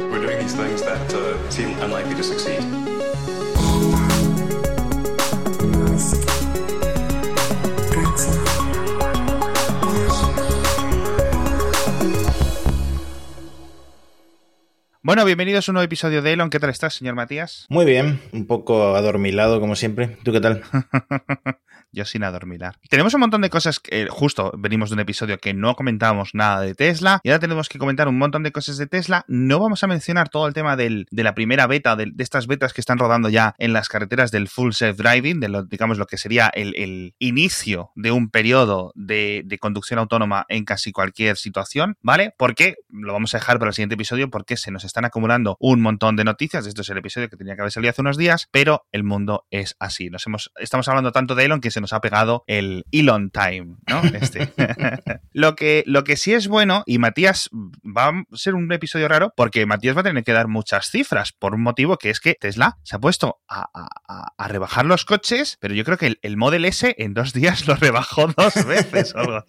We're doing these things that uh, seem unlikely to succeed. Bueno, bienvenidos a un nuevo episodio de Elon. ¿Qué tal estás, señor Matías? Muy bien, un poco adormilado como siempre. ¿Tú qué tal? Yo sin adormilar. Tenemos un montón de cosas que, justo, venimos de un episodio que no comentábamos nada de Tesla y ahora tenemos que comentar un montón de cosas de Tesla. No vamos a mencionar todo el tema del, de la primera beta, de, estas betas que están rodando ya en las carreteras del full self-driving, de lo, digamos lo que sería el, el inicio de un periodo de, de, conducción autónoma en casi cualquier situación, ¿vale? Porque lo vamos a dejar para el siguiente episodio porque se nos están acumulando un montón de noticias. Esto es el episodio que tenía que haber salido hace unos días, pero el mundo es así. Nos hemos, estamos hablando tanto de Elon que se nos ha pegado el Elon Time, ¿no? Este. lo, que, lo que sí es bueno, y Matías va a ser un episodio raro, porque Matías va a tener que dar muchas cifras, por un motivo que es que Tesla se ha puesto a, a, a rebajar los coches, pero yo creo que el, el, Model S en dos días lo rebajó dos veces algo.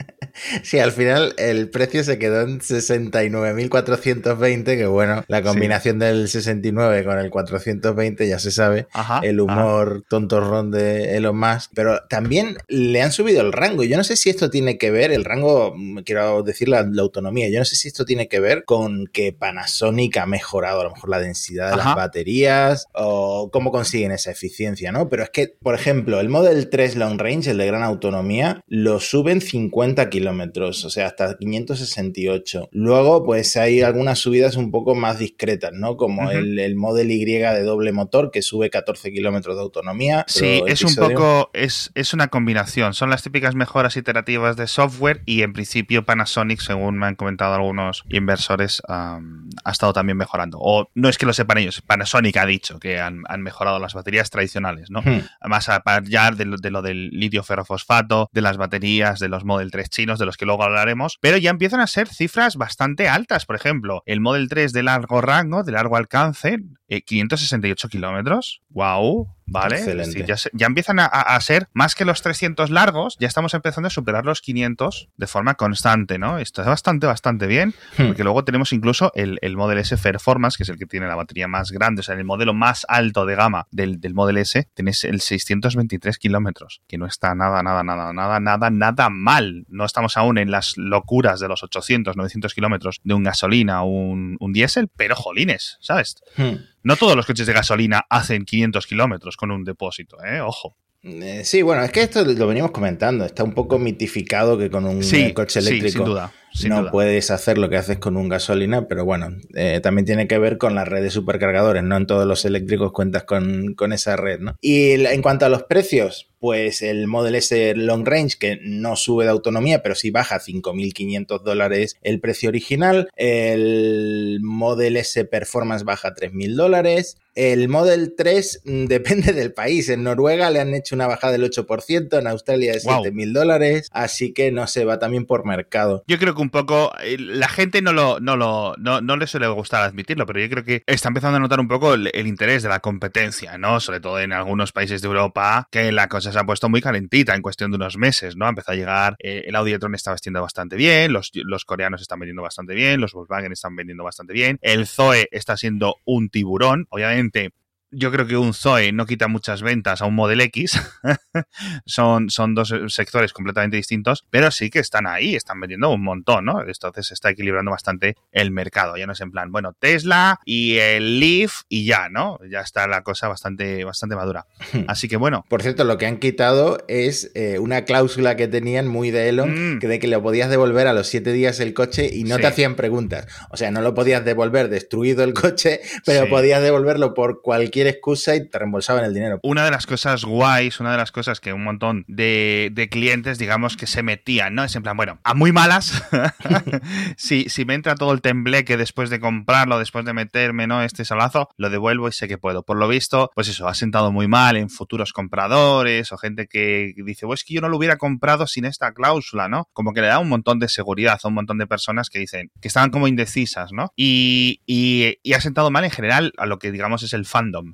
Sí, al final el precio se quedó en 69.420, que bueno, la combinación sí. del 69 con el 420 ya se sabe, ajá, el humor ajá. tontorrón de Elon Musk, pero también le han subido el rango. Yo no sé si esto tiene que ver, el rango, quiero decir la, la autonomía, yo no sé si esto tiene que ver con que Panasonic ha mejorado a lo mejor la densidad de Ajá. las baterías o cómo consiguen esa eficiencia, ¿no? Pero es que, por ejemplo, el Model 3 Long Range, el de gran autonomía, lo suben 50 kilómetros, o sea, hasta 568. Luego, pues hay algunas subidas un poco más discretas, ¿no? Como uh -huh. el, el, Model Y de doble motor, que sube 14 kilómetros de autonomía. Sí, es episodio... un poco, es, es una combinación. Son las típicas mejoras iterativas de software y en principio Panasonic, según me han comentado algunos inversores, um, ha estado también mejorando. O no es que lo sepan ellos, Panasonic ha dicho que han, han mejorado las baterías tradicionales, ¿no? Hmm. Además, ya de lo, de lo, del litio ferrofosfato, de las baterías, de los Model 3 chinos, de los que luego hablaremos, pero ya empiezan a ser cifras bastante altas. Por ejemplo, el Model 3 de largo rango, de largo alcance, eh, 568 kilómetros. ¡Wow! ¿Vale? Excelente. ya, ya, empiezan a, a, ser más que los 300 largos, ya estamos empezando a superar los 500 de forma constante, ¿no? Esto es bastante, bastante bien, hmm. porque luego tenemos incluso el, el Model S Performance, que es el que tiene la batería más grande, o sea, el modelo más alto de gama del, del Model S, tenés el 623 kilómetros, que no está nada, nada, nada, nada, nada, nada mal. No estamos aún en las locuras de los 800, 900 kilómetros de un gasolina o un, un diésel, pero jolines, ¿sabes? Hmm. No todos los coches de gasolina hacen 500 kilómetros con un depósito, ¿eh? Ojo. Eh, sí, bueno, es que esto lo venimos comentando. Está un poco mitificado que con un sí, coche eléctrico sí, sin duda, no duda. puedes hacer lo que haces con un gasolina, pero bueno, eh, también tiene que ver con la red de supercargadores. No en todos los eléctricos cuentas con, con esa red, ¿no? Y en cuanto a los precios, pues el Model S Long Range, que no sube de autonomía, pero sí baja 5.500 dólares el precio original. El Model S Performance baja 3.000 dólares. El Model 3 mm, depende del país. En Noruega le han hecho una bajada del 8%, en Australia de 7.000 wow. dólares, así que no se va también por mercado. Yo creo que un poco eh, la gente no lo no lo no, no le suele gustar admitirlo, pero yo creo que está empezando a notar un poco el, interés de la competencia, ¿no? Sobre todo en algunos países de Europa, que la cosa se ha puesto muy calentita en cuestión de unos meses, ¿no? Empezó a llegar, eh, el Audi e-tron está vestiendo bastante bien, los, los coreanos están vendiendo bastante bien, los Volkswagen están vendiendo bastante bien, el Zoe está siendo un tiburón, obviamente yo creo que un Zoe no quita muchas ventas a un Model X. son, son dos sectores completamente distintos, pero sí que están ahí, están vendiendo un montón, ¿no? Entonces se está equilibrando bastante el mercado. Ya no es en plan, bueno, Tesla y el Leaf y ya, ¿no? Ya está la cosa bastante, bastante madura. Así que bueno. Por cierto, lo que han quitado es eh, una cláusula que tenían muy de Elon, mm. que de que le podías devolver a los siete días el coche y no sí. te hacían preguntas. O sea, no lo podías devolver destruido el coche, pero sí. podías devolverlo por cualquier excusa y te reembolsaban el dinero. Una de las cosas guays, una de las cosas que un montón de, de clientes, digamos, que se metían, ¿no? Es en plan, bueno, a muy malas, si, si me entra todo el tembleque después de comprarlo, después de meterme, ¿no? Este salazo, lo devuelvo y sé que puedo. Por lo visto, pues eso, ha sentado muy mal en futuros compradores o gente que dice, pues es que yo no lo hubiera comprado sin esta cláusula, ¿no? Como que le da un montón de seguridad a un montón de personas que dicen, que estaban como indecisas, ¿no? Y, y ha sentado mal en general a lo que digamos es el fandom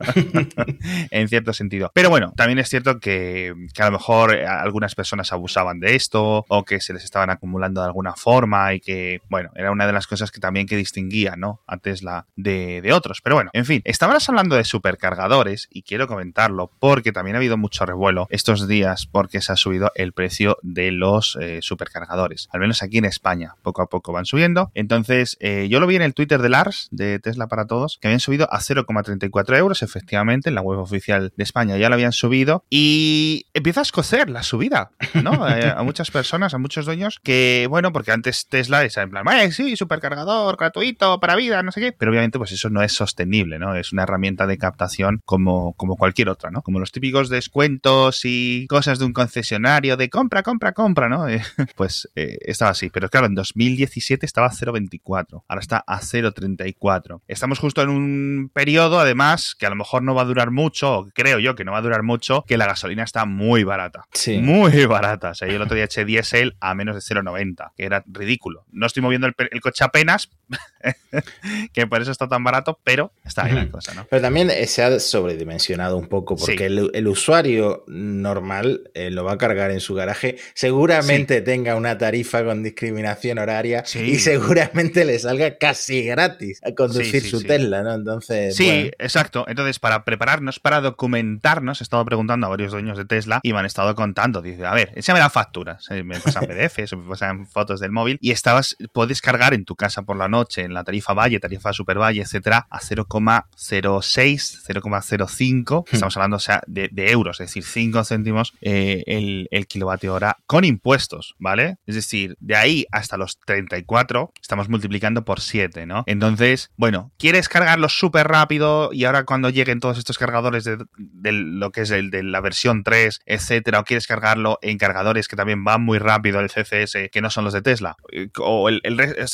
en cierto sentido. Pero bueno, también es cierto que, a lo mejor algunas personas abusaban de esto o que se les estaban acumulando de alguna forma y que, bueno, era una de las cosas que también que distinguía, ¿no? A Tesla de, de otros. Pero bueno, en fin, estábamos hablando de supercargadores y quiero comentarlo porque también ha habido mucho revuelo estos días porque se ha subido el precio de los eh, supercargadores. Al menos aquí en España, poco a poco van subiendo. Entonces, eh, yo lo vi en el Twitter de Lars, de Tesla para Todos, que habían subido a 0,34 euros, efectivamente, en la web oficial de España ya lo habían subido. Y empieza a escocer la subida, ¿no? Eh, a muchas personas, a muchos dueños, que, bueno, porque antes Tesla es en plan, eh, sí, supercargador, gratuito, para vida, no sé qué. Pero obviamente, pues eso no es sostenible, ¿no? Es una herramienta de captación como, como cualquier otra, ¿no? Como los típicos descuentos y cosas de un concesionario de compra, compra, compra, ¿no? pues estaba así. Pero claro, en 2017 estaba a 0,24. Ahora está a 0,34. Estamos justo en un periodo, además, que a lo mejor no va a durar mucho, o creo yo que no va a durar mucho, que la gasolina está muy barata. Sí. Muy barata. O sea, yo el otro día eché diésel a menos de 0,90, que era ridículo. No estoy moviendo el, el coche apenas, que por eso está tan barato, pero está ahí la cosa, ¿no? Pero también se ha sobredimensionado un poco, porque el, usuario normal eh, lo va a cargar en su garaje, seguramente tenga una tarifa con discriminación horaria y seguramente le salga casi gratis a conducir su Tesla, ¿no? Entonces. Sí, exacto. Entonces, para prepararnos, para documentarnos, he estado preguntando a varios dueños de Tesla y me han estado contando. Dice, a ver, échame la factura. Me pasan PDFs, me pasan fotos del móvil y estabas, puedes cargar en tu casa por la noche en la tarifa Valle, tarifa Super Valle, etcétera, a 0,06, 0,05. Estamos hablando, o sea, de, euros, es decir, 5 céntimos eh, el, el kilovatio hora con impuestos, ¿vale? Es decir, de ahí hasta los 34 estamos multiplicando por 7, ¿no? Entonces, bueno, ¿quieres cargarlo súper rápido y ahora cuando lleguen todos estos cargadores de, lo que es el de la versión 3, etcétera, o quieres cargarlo en cargadores que también van muy rápido, el CCS, que no son los de Tesla? Eh, o el,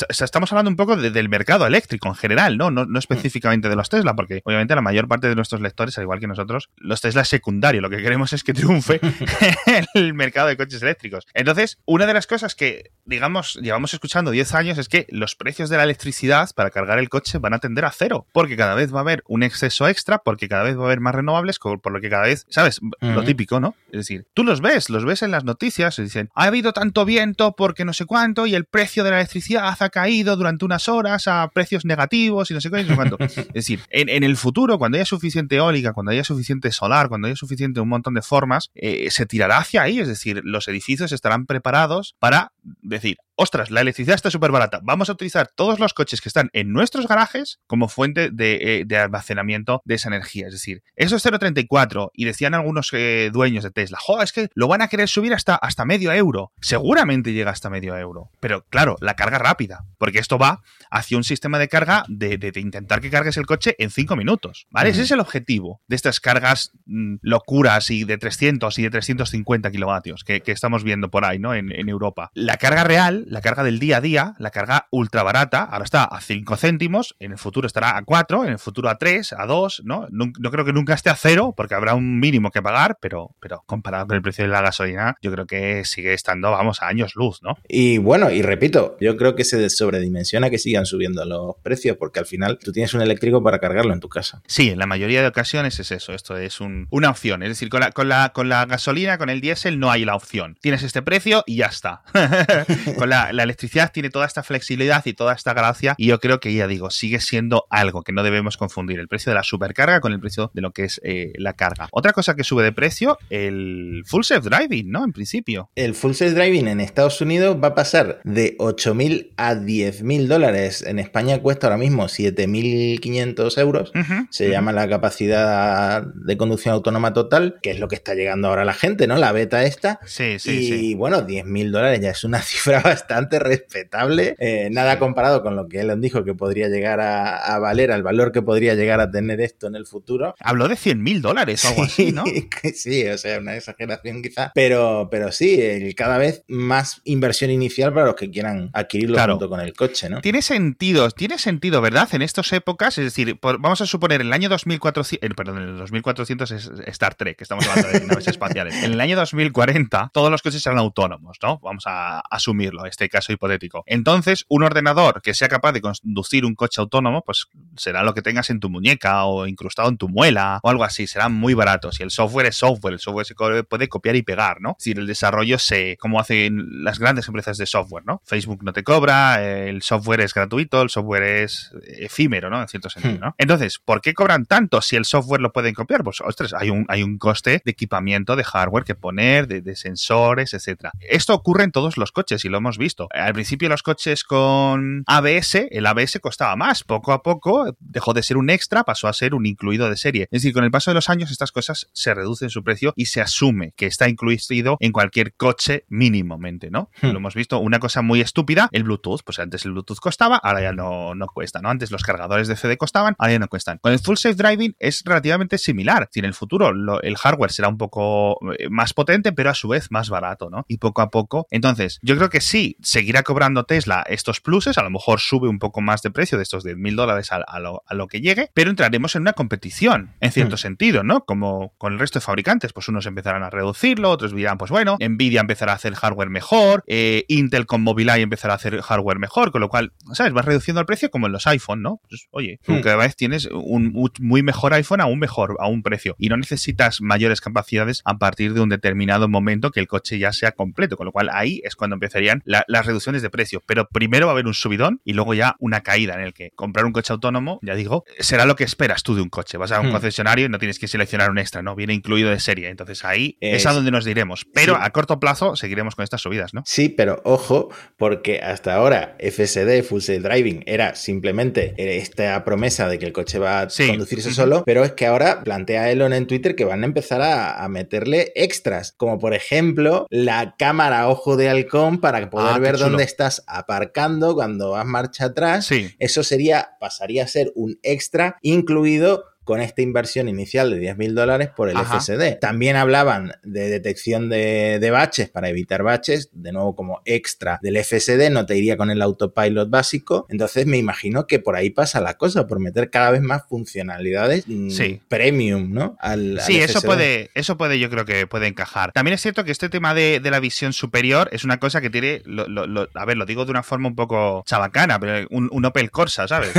estamos hablando un poco del mercado eléctrico en general, ¿no? ¿no? No específicamente de los Tesla, porque obviamente la mayor parte de nuestros lectores, al igual que nosotros, los Tesla es secundario. Lo que queremos es que triunfe el mercado de coches eléctricos. Entonces, una de las cosas que, digamos, llevamos escuchando 10 años es que los precios de la electricidad para cargar el coche van a tender a cero, porque cada vez va a haber un exceso extra, porque cada vez va a haber más renovables, por lo que cada vez, ¿sabes? Lo típico, ¿no? Es decir, tú los ves, los ves en las noticias, y dicen, ha habido tanto viento porque no sé cuánto y el precio de la electricidad ha caído durante unas horas a precios negativos y no sé qué, no sé cuánto. Es decir, en, el futuro, cuando haya suficiente eólica, cuando haya suficiente solar, cuando haya suficiente un montón de formas, eh, se tirará hacia ahí, es decir, los edificios estarán preparados para decir, ostras, la electricidad está súper barata, vamos a utilizar todos los coches que están en nuestros garajes como fuente de, eh, almacenamiento de esa energía. Es decir, eso es 0,34 y decían algunos eh, dueños de Tesla, jo, es que lo van a querer subir hasta, hasta medio euro. Seguramente llega hasta medio euro. Pero claro, la carga rápida, porque esto va hacia un sistema de carga de, intentar que cargues el coche en 5 minutos. ¿Vale? Ese es el objetivo de estas cargas mm, locuras y de 300 y de 350 kilovatios que, estamos viendo por ahí, ¿no? En, en Europa. La carga real la carga del día a día, la carga ultra barata, ahora está a 5 céntimos, en el futuro estará a 4, en el futuro a 3, a 2, ¿no? No, creo que nunca esté a 0, porque habrá un mínimo que pagar, pero, pero comparado con el precio de la gasolina, yo creo que sigue estando, vamos, a años luz, ¿no? Y bueno, y repito, yo creo que se sobredimensiona que sigan subiendo los precios, porque al final tú tienes un eléctrico para cargarlo en tu casa. Sí, en la mayoría de ocasiones es eso, esto es una opción, es decir, con la, con la, con la gasolina, con el diésel, no hay la opción. Tienes este precio y ya está. con la la, electricidad tiene toda esta flexibilidad y toda esta gracia y yo creo que ya digo, sigue siendo algo que no debemos confundir, el precio de la supercarga con el precio de lo que es eh, la carga. Otra cosa que sube de precio, el full self driving, ¿no? En principio. El full self driving en Estados Unidos va a pasar de 8.000 a 10.000 dólares. En España cuesta ahora mismo 7.500 euros. Se llama la capacidad de conducción autónoma total, que es lo que está llegando ahora la gente, ¿no? La beta esta. Sí, sí, y, sí. Bueno, 10.000 dólares ya es una cifra bastante bastante respetable. Eh, nada comparado con lo que él dijo que podría llegar a, valer, al valor que podría llegar a tener esto en el futuro. Habló de 100 mil dólares o algo así, ¿no? sí, o sea, una exageración quizá. Pero, pero sí, cada vez más inversión inicial para los que quieran adquirirlo junto con el coche, ¿no? Tiene sentido, tiene sentido, ¿verdad? En estas épocas, es decir, vamos a suponer el año 2400, eh, perdón, el 2400 es Star Trek, estamos hablando de naves espaciales. En el año 2040 todos los coches serán autónomos, ¿no? Vamos a asumirlo. Este caso hipotético. Entonces, un ordenador que sea capaz de conducir un coche autónomo, pues será lo que tengas en tu muñeca o incrustado en tu muela o algo así, serán muy baratos. Y el software es software, el software se puede copiar y pegar, ¿no? Es decir, el desarrollo se, como hacen las grandes empresas de software, ¿no? Facebook no te cobra, el software es gratuito, el software es efímero, ¿no? En cierto sentido, hmm. ¿no? Entonces, ¿por qué cobran tanto si el software lo pueden copiar? Pues, ostras, hay un, hay un coste de equipamiento, de hardware que poner, de, de sensores, etcétera. Esto ocurre en todos los coches y lo hemos visto. Al principio los coches con ABS, el ABS costaba más. Poco a poco dejó de ser un extra, pasó a ser un incluido de serie. Es decir, con el paso de los años estas cosas se reducen su precio y se asume que está incluido en cualquier coche mínimamente, ¿no? Hmm. Lo hemos visto, una cosa muy estúpida, el Bluetooth. Pues antes el Bluetooth costaba, ahora ya no, no cuesta, ¿no? Antes los cargadores de CD costaban, ahora ya no cuestan. Con el Full Safe Driving es relativamente similar. En el futuro el hardware será un poco eh, más potente, pero a su vez más barato, ¿no? Y poco a poco. Entonces, yo creo que sí, seguirá cobrando Tesla estos pluses, a lo mejor sube un poco más de precio de estos 10 mil dólares a, lo, que llegue, pero entraremos en una competición, en cierto hmm. sentido, ¿no? Como con el resto de fabricantes, pues unos empezarán a reducirlo, otros dirán, pues bueno, Nvidia empezará a hacer hardware mejor, eh, Intel con Mobileye empezará a hacer hardware mejor, con lo cual, ¿sabes? Vas reduciendo el precio como en los iPhone, ¿no? Pues, oye, hmm. cada vez tienes un muy mejor iPhone a un mejor, a un precio, y no necesitas mayores capacidades a partir de un determinado momento que el coche ya sea completo, con lo cual ahí es cuando empezarían las reducciones de precio, pero primero va a haber un subidón y luego ya una caída en el que comprar un coche autónomo, ya digo, será lo que esperas tú de un coche. Vas a un hmm. concesionario y no tienes que seleccionar un extra, ¿no? Viene incluido de serie. Entonces ahí es, a donde nos diremos. Pero a corto plazo seguiremos con estas subidas, ¿no? Sí, pero ojo, porque hasta ahora FSD, Full Self Driving, era simplemente esta promesa de que el coche va a conducirse solo, pero es que ahora plantea Elon en Twitter que van a empezar a, meterle extras, como por ejemplo la cámara ojo de halcón para poder ah, ver dónde estás aparcando cuando vas marcha atrás. Eso sería, pasaría a ser un extra incluido con esta inversión inicial de 10 mil dólares por el FSD. También hablaban de detección de, baches para evitar baches, de nuevo como extra del FSD, no te iría con el autopilot básico. Entonces me imagino que por ahí pasa la cosa, por meter cada vez más funcionalidades mm, premium, ¿no? Al, sí, eso puede, eso puede, yo creo que puede encajar. También es cierto que este tema de, la visión superior es una cosa que tiene, a ver, lo digo de una forma un poco chabacana, pero un, Opel Corsa, ¿sabes?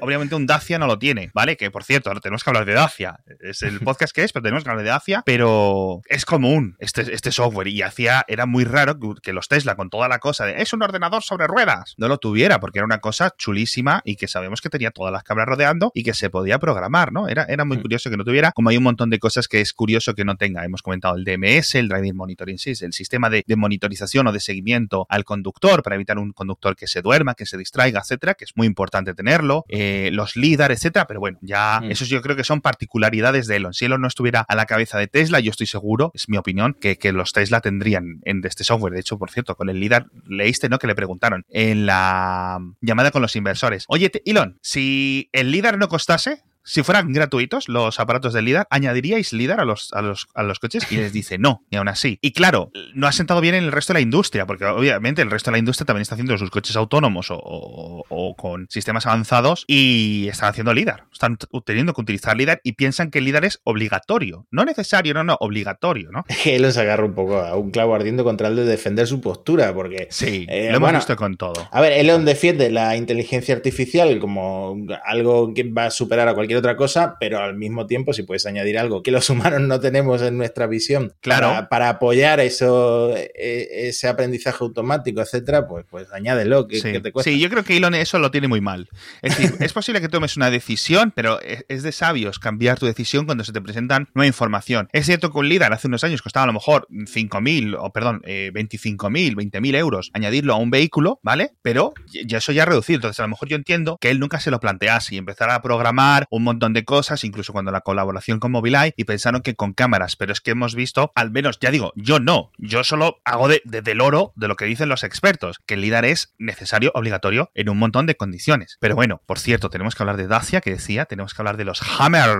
obviamente un Dacia no lo tiene, ¿vale? Que por cierto, tenemos que hablar de Dacia. Es el podcast que es, pero tenemos que hablar de Dacia. Pero es común este, este software y hacía, era muy raro que, los Tesla con toda la cosa de es un ordenador sobre ruedas, no lo tuviera porque era una cosa chulísima y que sabemos que tenía todas las cabras rodeando y que se podía programar, ¿no? Era, era muy mm. curioso que no tuviera, como hay un montón de cosas que es curioso que no tenga. Hemos comentado el DMS, el Driving Monitoring System, el sistema de, monitorización o de seguimiento al conductor para evitar un conductor que se duerma, que se distraiga, etcétera, que es muy importante tenerlo, eh, los LIDAR, etcétera, pero bueno, ya mm. Eso yo creo que son particularidades de Elon. Si Elon no estuviera a la cabeza de Tesla, yo estoy seguro, es mi opinión, que, los Tesla tendrían en este software. De hecho, por cierto, con el líder leíste, ¿no? Que le preguntaron en la llamada con los inversores. Oye, Elon, si el líder no costase, si fueran gratuitos los aparatos de LIDAR, ¿añadiríais LIDAR a los, a los, a los coches? Y les dice no, y aún así. Y claro, no ha sentado bien en el resto de la industria, porque obviamente el resto de la industria también está haciendo sus coches autónomos o, con sistemas avanzados y están haciendo LIDAR. Están teniendo que utilizar LIDAR y piensan que el LIDAR es obligatorio. No necesario, no, no, obligatorio, ¿no? Que él se agarra un poco a un clavo ardiendo contra el de defender su postura, porque... Sí, eh, lo hemos visto con todo. A ver, Elon defiende la inteligencia artificial como algo que va a superar a cualquier otra cosa, pero al mismo tiempo, si puedes añadir algo que los humanos no tenemos en nuestra visión claro. para, apoyar eso, e, ese aprendizaje automático, etcétera, pues, pues añádelo, que, sí. te cuesta. Sí, yo creo que Elon eso lo tiene muy mal. Es decir, es posible que tomes una decisión, pero es de sabios cambiar tu decisión cuando se te presentan nueva información. Es cierto que un líder hace unos años costaba a lo mejor 5.000, o perdón, eh, 25.000, 20.000 euros añadirlo a un vehículo, ¿vale? Pero ya eso ya ha reducido. Entonces, a lo mejor yo entiendo que él nunca se lo plantease y empezar a programar un montón de cosas, incluso cuando la colaboración con Mobileye, y pensaron que con cámaras, pero es que hemos visto, al menos, ya digo, yo no, yo solo hago de, del oro de lo que dicen los expertos, que el LIDAR es necesario, obligatorio, en un montón de condiciones. Pero bueno, por cierto, tenemos que hablar de Dacia, que decía, tenemos que hablar de los Hammer,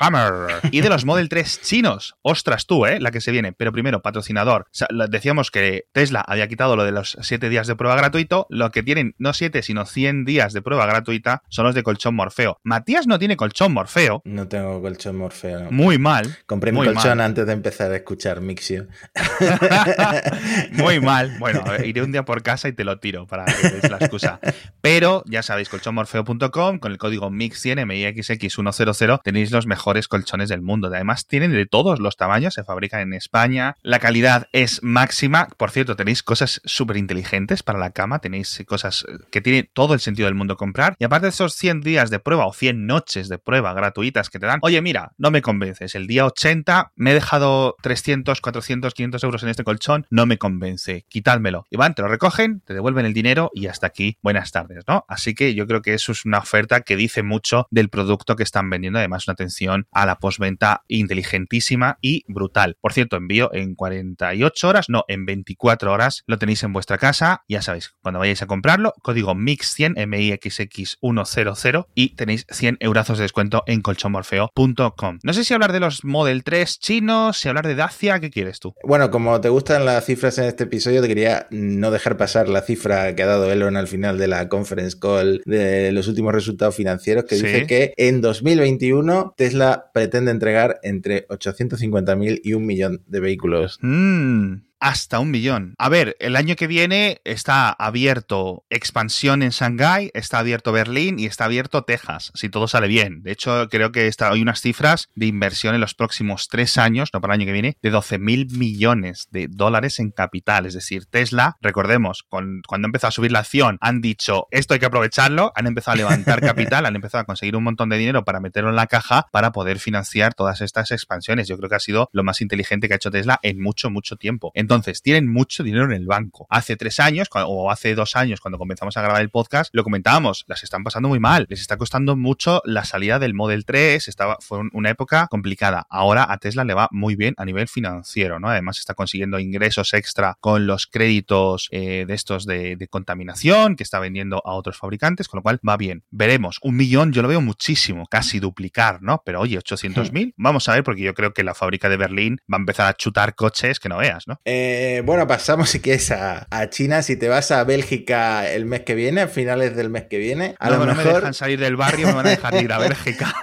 Hammer, y de los Model 3 chinos. Ostras tú, ¿eh? La que se viene. Pero primero, patrocinador. decíamos que Tesla había quitado lo de los 7 días de prueba gratuito, lo que tienen no 7, sino 100 días de prueba gratuita son los de colchón Morfeo. Matías no tiene tiene colchón Morfeo. No tengo colchón Morfeo. Muy mal. Compré mi colchón antes de empezar a escuchar Mixio. muy mal. Bueno, iré un día por casa y te lo tiro para que veáis la excusa. Pero ya sabéis, colchonmorfeo.com con el código MIX100 MIXX100 tenéis los mejores colchones del mundo. Además, tienen de todos los tamaños, se fabrican en España. La calidad es máxima. Por cierto, tenéis cosas súper inteligentes para la cama, tenéis cosas que tiene todo el sentido del mundo comprar. Y aparte de esos 100 días de prueba o 100 noches de prueba gratuitas que te dan, oye, mira, no me convences. El día 80 me he dejado 300, 400, 500 euros en este colchón, no me convence. Quitádmelo. Y van, te lo recogen, te devuelven el dinero y hasta aquí, buenas tardes, ¿no? Así que yo creo que eso es una oferta que dice mucho del producto que están vendiendo. Además, una atención a la postventa inteligentísima y brutal. Por cierto, envío en 48 horas, no, en 24 horas lo tenéis en vuestra casa. Ya sabéis, cuando vayáis a comprarlo, código MIX100, MIXX100 y tenéis 100 eurazos de descuento en colchonmorfeo.com. No sé si hablar de los Model 3 chinos, si hablar de Dacia, ¿qué quieres tú? Bueno, como te gustan las cifras en este episodio, te quería no dejar pasar la cifra que ha dado Elon al final de la conference call de los últimos resultados financieros, que dice que en 2021 Tesla pretende entregar entre 850.000 y un millón de vehículos. Mm hasta un millón. A ver, el año que viene está abierto expansión en Shanghái, está abierto Berlín y está abierto Texas, si todo sale bien. De hecho, creo que está, hay unas cifras de inversión en los próximos tres años, no para el año que viene, de 12 mil millones de dólares en capital. Es decir, Tesla, recordemos, con, cuando empezó a subir la acción, han dicho esto hay que aprovecharlo, han empezado a levantar capital, han empezado a conseguir un montón de dinero para meterlo en la caja para poder financiar todas estas expansiones. Yo creo que ha sido lo más inteligente que ha hecho Tesla en mucho, mucho tiempo. Entonces, tienen mucho dinero en el banco. Hace tres años, o hace dos años, cuando comenzamos a grabar el podcast, lo comentábamos, las están pasando muy mal. Les está costando mucho la salida del Model 3, estaba, fue una época complicada. Ahora a Tesla le va muy bien a nivel financiero, ¿no? Además está consiguiendo ingresos extra con los créditos eh, de estos de, contaminación que está vendiendo a otros fabricantes, con lo cual va bien. Veremos, un millón yo lo veo muchísimo, casi duplicar, ¿no? Pero oye, 800 mil, vamos a ver, porque yo creo que la fábrica de Berlín va a empezar a chutar coches que no veas, ¿no? Eh, bueno, pasamos si quieres a, China. Si te vas a Bélgica el mes que viene, a finales del mes que viene, a no, lo no mejor... me dejan salir del barrio, me van a dejar ir a Bélgica.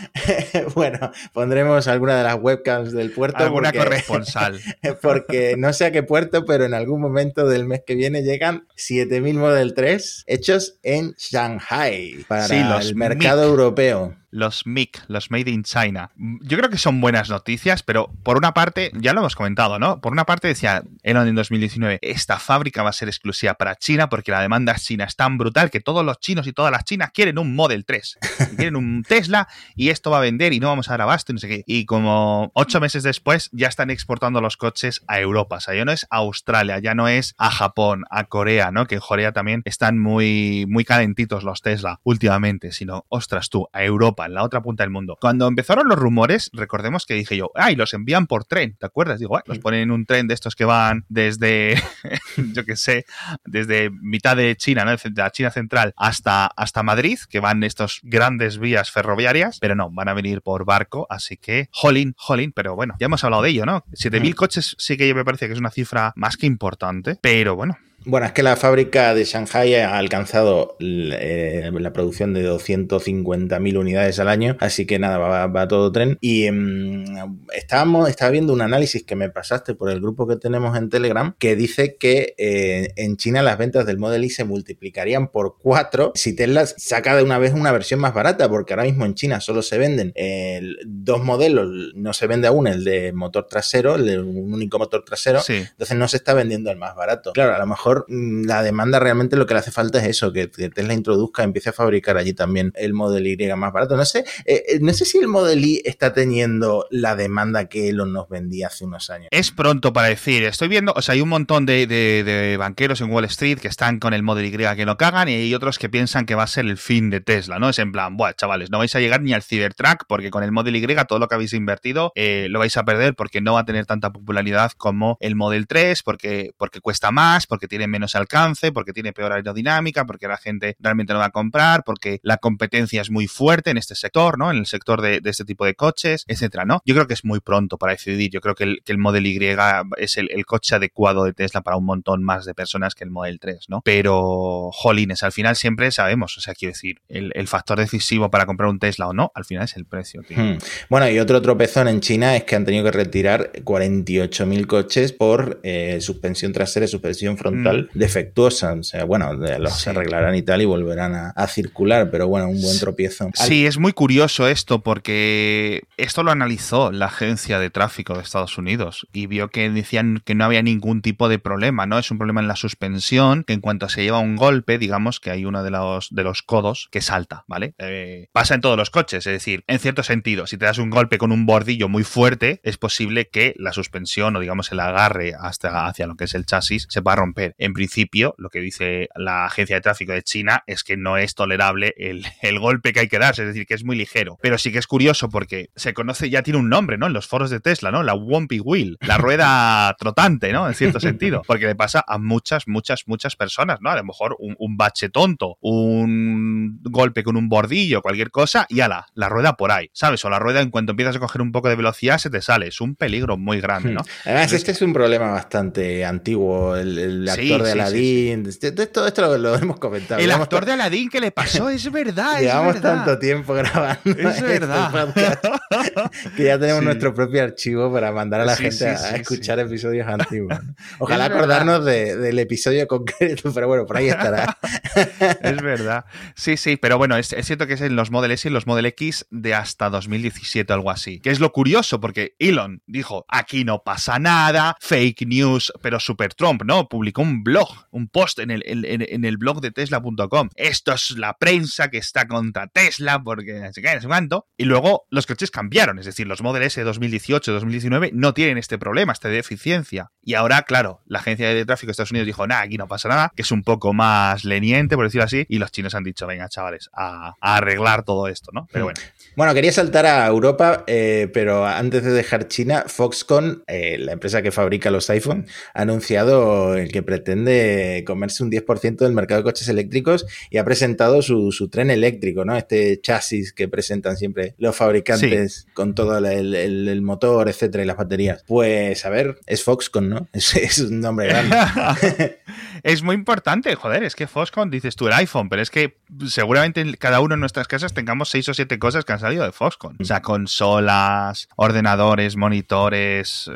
bueno, pondremos alguna de las webcams del puerto. Alguna corresponsal. porque no sé a qué puerto, pero en algún momento del mes que viene llegan 7000 Model 3 hechos en Shanghai para el mercado europeo los MIC, los Made in China. Yo creo que son buenas noticias, pero por una parte, ya lo hemos comentado, ¿no? Por una parte decía Elon en 2019, esta fábrica va a ser exclusiva para China porque la demanda china es tan brutal que todos los chinos y todas las chinas quieren un Model 3, quieren un Tesla y esto va a vender y no vamos a dar abasto y no sé qué. Y como ocho meses después ya están exportando los coches a Europa. O sea, ya no es a Australia, ya no es a Japón, a Corea, ¿no? Que en Corea también están muy, muy calentitos los Tesla últimamente, sino, ostras tú, a Europa en la otra punta del mundo. Cuando empezaron los rumores, recordemos que dije yo, ay, los envían por tren, ¿te acuerdas? Digo, los ponen en un tren de estos que van desde, yo qué sé, desde mitad de China, ¿no? De la China central hasta, hasta Madrid, que van estos grandes vías ferroviarias, pero no, van a venir por barco, así que, jolín, jolín, pero bueno, ya hemos hablado de ello, ¿no? 7.000 mm. coches sí que me parece que es una cifra más que importante, pero bueno, bueno, es que la fábrica de Shanghai ha alcanzado eh, la producción de 250.000 unidades al año, así que nada, va, todo tren. Y em, estábamos, estaba viendo un análisis que me pasaste por el grupo que tenemos en Telegram que dice que eh, en China las ventas del Model Y se multiplicarían por cuatro si Tesla saca de una vez una versión más barata, porque ahora mismo en China solo se venden eh, dos modelos, no se vende aún el de motor trasero, el de un único motor trasero, entonces no se está vendiendo el más barato. Claro, a lo mejor Mm, la demanda realmente lo que le hace falta es eso, que, Tesla introduzca, empiece a fabricar allí también el Model Y más barato. No sé, eh, eh, no sé si el Model Y está teniendo la demanda que Elon nos vendía hace unos años. Es pronto para decir, estoy viendo, o sea, hay un montón de, banqueros en Wall Street que están con el Model Y que lo cagan y hay otros que piensan que va a ser el fin de Tesla, ¿no? Es en plan, buah, chavales, no vais a llegar ni al Cybertruck porque con el Model Y todo lo que habéis invertido eh, lo vais a perder porque no va a tener tanta popularidad como el Model 3, porque, porque cuesta más, porque tiene menos alcance, porque tiene peor aerodinámica, porque la gente realmente no va a comprar, porque la competencia es muy fuerte en este sector, ¿no? En el sector de, este tipo de coches, etcétera, ¿no? Yo creo que es muy pronto para decidir. Yo creo que el, el Model Y es el, coche adecuado de Tesla para un montón más de personas que el Model 3, ¿no? Pero, jolines, al final siempre sabemos, o sea, quiero decir, el, factor decisivo para comprar un Tesla o no, al final es el precio. Hmm. Bueno, y otro tropezón en China es que han tenido que retirar 48.000 coches por eh, suspensión trasera y suspensión frontal. Defectuosa. O sea, bueno, los se arreglarán y tal y volverán a, circular, pero bueno, un buen tropiezo. Sí, es muy curioso esto porque esto lo analizó la agencia de tráfico de Estados Unidos y vio que decían que no había ningún tipo de problema, ¿no? Es un problema en la suspensión, que en cuanto se lleva un golpe, digamos que hay uno de los, de los codos que salta, ¿vale? Eh, pasa en todos los coches, es decir, en cierto sentido, si te das un golpe con un bordillo muy fuerte, es posible que la suspensión o digamos el agarre hasta hacia lo que es el chasis se va a romper. En principio, lo que dice la agencia de tráfico de China es que no es tolerable el, golpe que hay que darse, es decir, que es muy ligero. Pero sí que es curioso porque se conoce, ya tiene un nombre, ¿no? En los foros de Tesla, ¿no? La Wumpy Wheel, la rueda trotante, ¿no? En cierto sentido. Porque le pasa a muchas, muchas, muchas personas, ¿no? A lo mejor un, un bache tonto, un golpe con un bordillo, cualquier cosa, y ala, la rueda por ahí, ¿sabes? O la rueda en cuanto empiezas a coger un poco de velocidad se te sale. Es un peligro muy grande, ¿no? Hmm. Además, este es un problema bastante antiguo. El, actor de Aladdin. todo esto lo, hemos comentado. El actor de Aladdin que le pasó, es verdad. Llevamos tanto tiempo grabando. Es este verdad. que ya tenemos nuestro propio archivo para mandar a la gente a, escuchar episodios antiguos. Ojalá acordarnos del episodio concreto, pero bueno, por ahí estará. es verdad. Sí, sí, pero bueno, es, cierto que es en los Model S y los Model X de hasta 2017 algo así. Que es lo curioso, porque Elon dijo, aquí no pasa nada, fake news, pero super Trump, ¿no? Publicó un blog, un post en el, en, el blog de tesla.com. Esto es la prensa que está contra Tesla porque se cae, se cuánto. Y luego los coches cambiaron, es decir, los Model S 2018, 2019 no tienen este problema, esta deficiencia. Y ahora, claro, la agencia de tráfico de Estados Unidos dijo, nada, aquí no pasa nada, que es un poco más leniente, por decirlo así, y los chinos han dicho, venga, chavales, a, arreglar todo esto, ¿no? Pero bueno. Bueno, quería saltar a Europa, eh, pero antes de dejar China, Foxconn, eh, la empresa que fabrica los iPhone, ha anunciado el que pretende comerse un 10% del mercado de coches eléctricos y ha presentado su, tren eléctrico, ¿no? Este chasis que presentan siempre los fabricantes con todo el, motor, etcétera, y las baterías. Pues a ver, es Foxconn, ¿no? Es, un nombre grande. es muy importante, joder, es que Foxconn dices tú el iPhone, pero es que seguramente cada uno en nuestras casas tengamos seis o siete cosas que han salido de Foxconn. O sea, consolas, ordenadores, monitores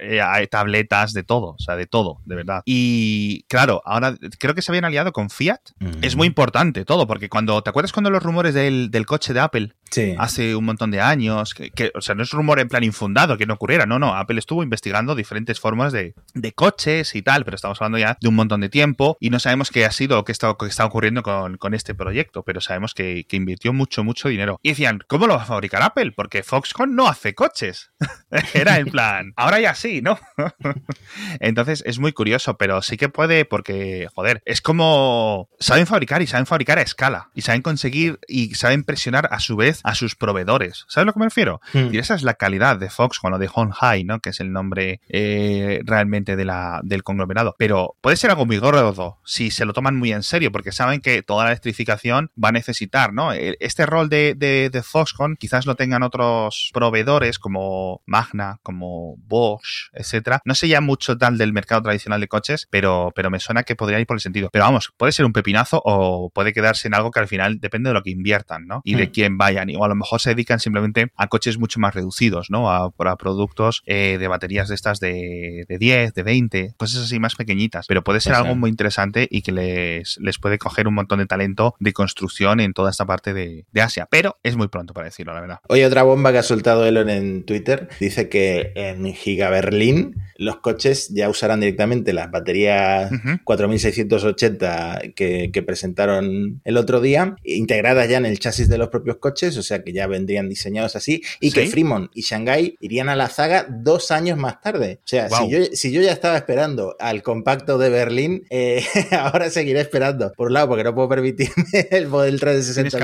eh, tabletas, de todo, o sea, de todo, de verdad. Y claro, ahora creo que se habían aliado con Fiat. Es muy importante todo, porque cuando, ¿te acuerdas cuando los rumores del, coche de Apple? Hace un montón de años, que, o sea, no es rumor en plan infundado, que no ocurriera, no, no, Apple estuvo investigando diferentes formas de, coches y tal, pero estamos hablando ya de un montón de tiempo y no sabemos qué ha sido o qué está, qué está ocurriendo con, este proyecto, pero sabemos que, que, invirtió mucho, mucho dinero. Y decían, ¿cómo lo va a fabricar Apple? Porque Foxconn no hace coches. Era en plan, ahora ya sí, ¿no? Entonces es muy curioso, pero sí que puede porque, joder, es como saben fabricar y saben fabricar a escala y saben conseguir y saben presionar a su vez a sus proveedores. ¿Sabes a lo que me refiero? Hmm. Y esa es la calidad de Fox con lo de High, ¿no? Que es el nombre eh, realmente de la, del conglomerado. Pero puede ser algo muy gordo si se lo toman muy en serio porque saben que toda la electrificación va a necesitar, ¿no? E, este rol de, de, de Foxconn quizás lo tengan otros proveedores como Magna, como Bosch, etcétera. No sé ya mucho tal del mercado tradicional de coches, pero, pero me suena que podría ir por el sentido. Pero vamos, puede ser un pepinazo o puede quedarse en algo que al final depende de lo que inviertan, ¿no? Y de hmm. quién vayan. O a lo mejor se dedican simplemente a coches mucho más reducidos, ¿no? A, productos eh, de baterías de estas de, de 10, de 20, cosas así más pequeñitas. Pero puede ser algo muy interesante y que les, les puede coger un montón de talento de construcción en toda esta parte de, de Asia. Pero es muy pronto para decirlo, la verdad. Oye, otra bomba que ha soltado Elon en Twitter dice que en Gigabyte Berlín, los coches ya usarán directamente las baterías 4680 que, presentaron el otro día, integradas ya en el chasis de los propios coches, o sea que ya vendrían diseñados así, y que Fremont y Shanghai irían a la zaga dos años más tarde. O sea, si, yo, si, yo, ya estaba esperando al compacto de Berlín, eh, ahora seguiré esperando. Por un lado, porque no puedo permitirme el Model 3 de 60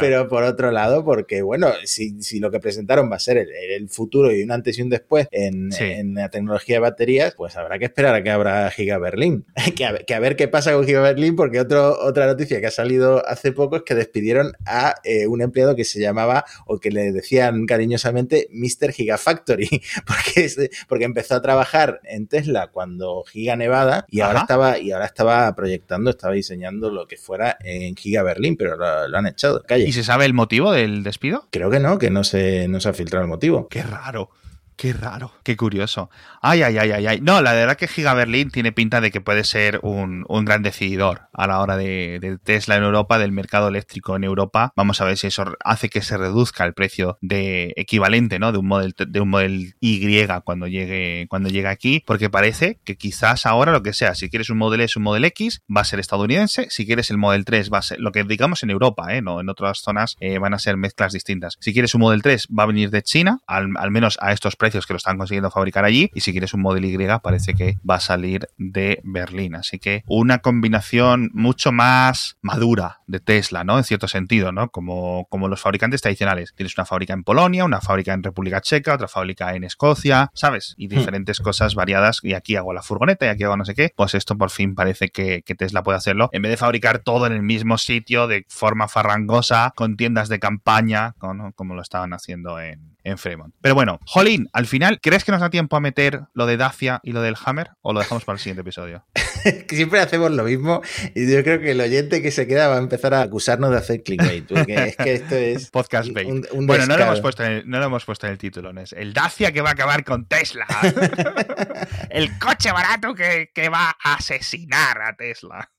pero por otro lado, porque bueno, si, si, lo que presentaron va a ser el, futuro y un antes y un después en, en, la tecnología de baterías, pues habrá que esperar a que abra Giga Berlín. que, a, que a ver qué pasa con Giga Berlín, porque otro, otra noticia que ha salido hace poco es que despidieron a eh, un empleado que se llamaba, o que le decían cariñosamente, Mr. Gigafactory, porque, porque empezó a trabajar en Tesla cuando Giga Nevada y ahora estaba, y ahora estaba proyectando, estaba diseñando lo que fuera en Giga Berlín, pero lo, han echado calle. ¿Y se sabe el motivo del despido? Creo que no, que no se, no se ha filtrado el motivo. Qué raro. Qué raro, qué curioso. Ay, ay, ay, ay, ay. No, la verdad que Giga Berlín tiene pinta de que puede ser un, gran decididor a la hora de, Tesla en Europa, del mercado eléctrico en Europa. Vamos a ver si eso hace que se reduzca el precio de equivalente, ¿no? De un model de un model Y cuando llegue cuando llegue aquí, porque parece que quizás ahora lo que sea, si quieres un Model S, un Model X, va a ser estadounidense. Si quieres el Model 3, va a ser lo que digamos en Europa, ¿eh? No, en otras zonas eh, van a ser mezclas distintas. Si quieres un Model 3, va a venir de China, al, al menos a estos precios que lo están consiguiendo fabricar allí. Y si quieres un Model Y, parece que va a salir de Berlín. Así que una combinación mucho más madura de Tesla, ¿no? En cierto sentido, ¿no? Como, como los fabricantes tradicionales. Tienes una fábrica en Polonia, una fábrica en República Checa, otra fábrica en Escocia, ¿sabes? Y hmm. diferentes cosas variadas. Y aquí hago la furgoneta y aquí hago no sé qué. Pues esto por fin parece que, Tesla puede hacerlo. En vez de fabricar todo en el mismo sitio de forma farrangosa, con tiendas de campaña, como lo estaban haciendo en, en Fremont. Pero bueno, Jolín, al final, ¿crees que nos da tiempo a meter lo de Dacia y lo del Hammer o lo dejamos para el siguiente episodio? Siempre hacemos lo mismo y yo creo que el oyente que se queda va a empezar a acusarnos de hacer clickbait, porque es que esto es podcast bait. bueno, no lo, hemos puesto en el, no lo hemos puesto en el título, ¿no? es el Dacia que va a acabar con Tesla. el coche barato que, que va a asesinar a Tesla.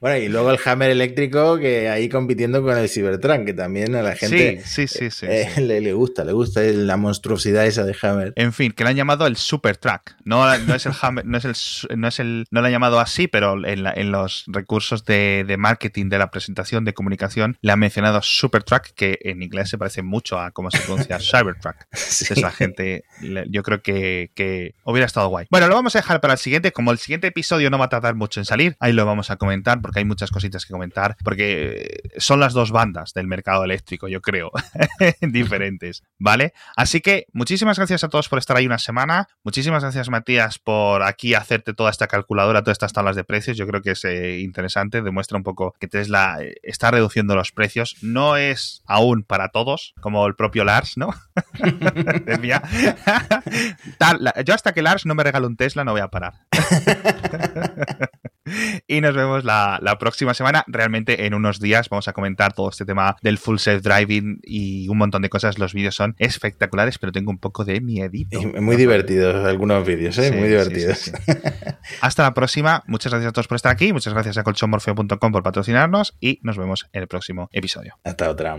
bueno, y luego el Hammer eléctrico que ahí compitiendo con el Cybertruck, que también a la gente sí, sí, sí, eh, le gusta, le gusta la monstruosidad esa de Hammer. En fin, que le han llamado el Super Track. No, no es el Hammer, no es el, no es el, no lo han llamado así, pero en, los recursos de, marketing de la presentación de comunicación le han mencionado Super Track, que en inglés se parece mucho a cómo se pronuncia Cybertruck. Sí. Esa gente, yo creo que, que hubiera estado guay. Bueno, lo vamos a dejar para el siguiente. Como el siguiente episodio no va a tardar mucho en salir, ahí lo vamos a comentar porque hay muchas cositas que comentar, porque son las dos bandas del mercado eléctrico, yo creo, diferentes, ¿vale? Así que muchísimas gracias a todos por estar ahí una semana. Muchísimas gracias, Matías, por aquí hacerte toda esta calculadora, todas estas tablas de precios. Yo creo que es eh, interesante, demuestra un poco que Tesla eh, está reduciendo los precios. No es aún para todos, como el propio Lars, ¿no? yo hasta que Lars no me regale un Tesla no voy a parar. y nos vemos la, próxima semana. Realmente en unos días vamos a comentar todo este tema del full self driving y un montón de cosas. Los vídeos son espectaculares, pero tengo un poco de miedito. Muy divertidos algunos vídeos, ¿eh? muy divertidos. Hasta la próxima. Muchas gracias a todos por estar aquí. Muchas gracias a colchonmorfeo.com por patrocinarnos y nos vemos en el próximo episodio. Hasta otra.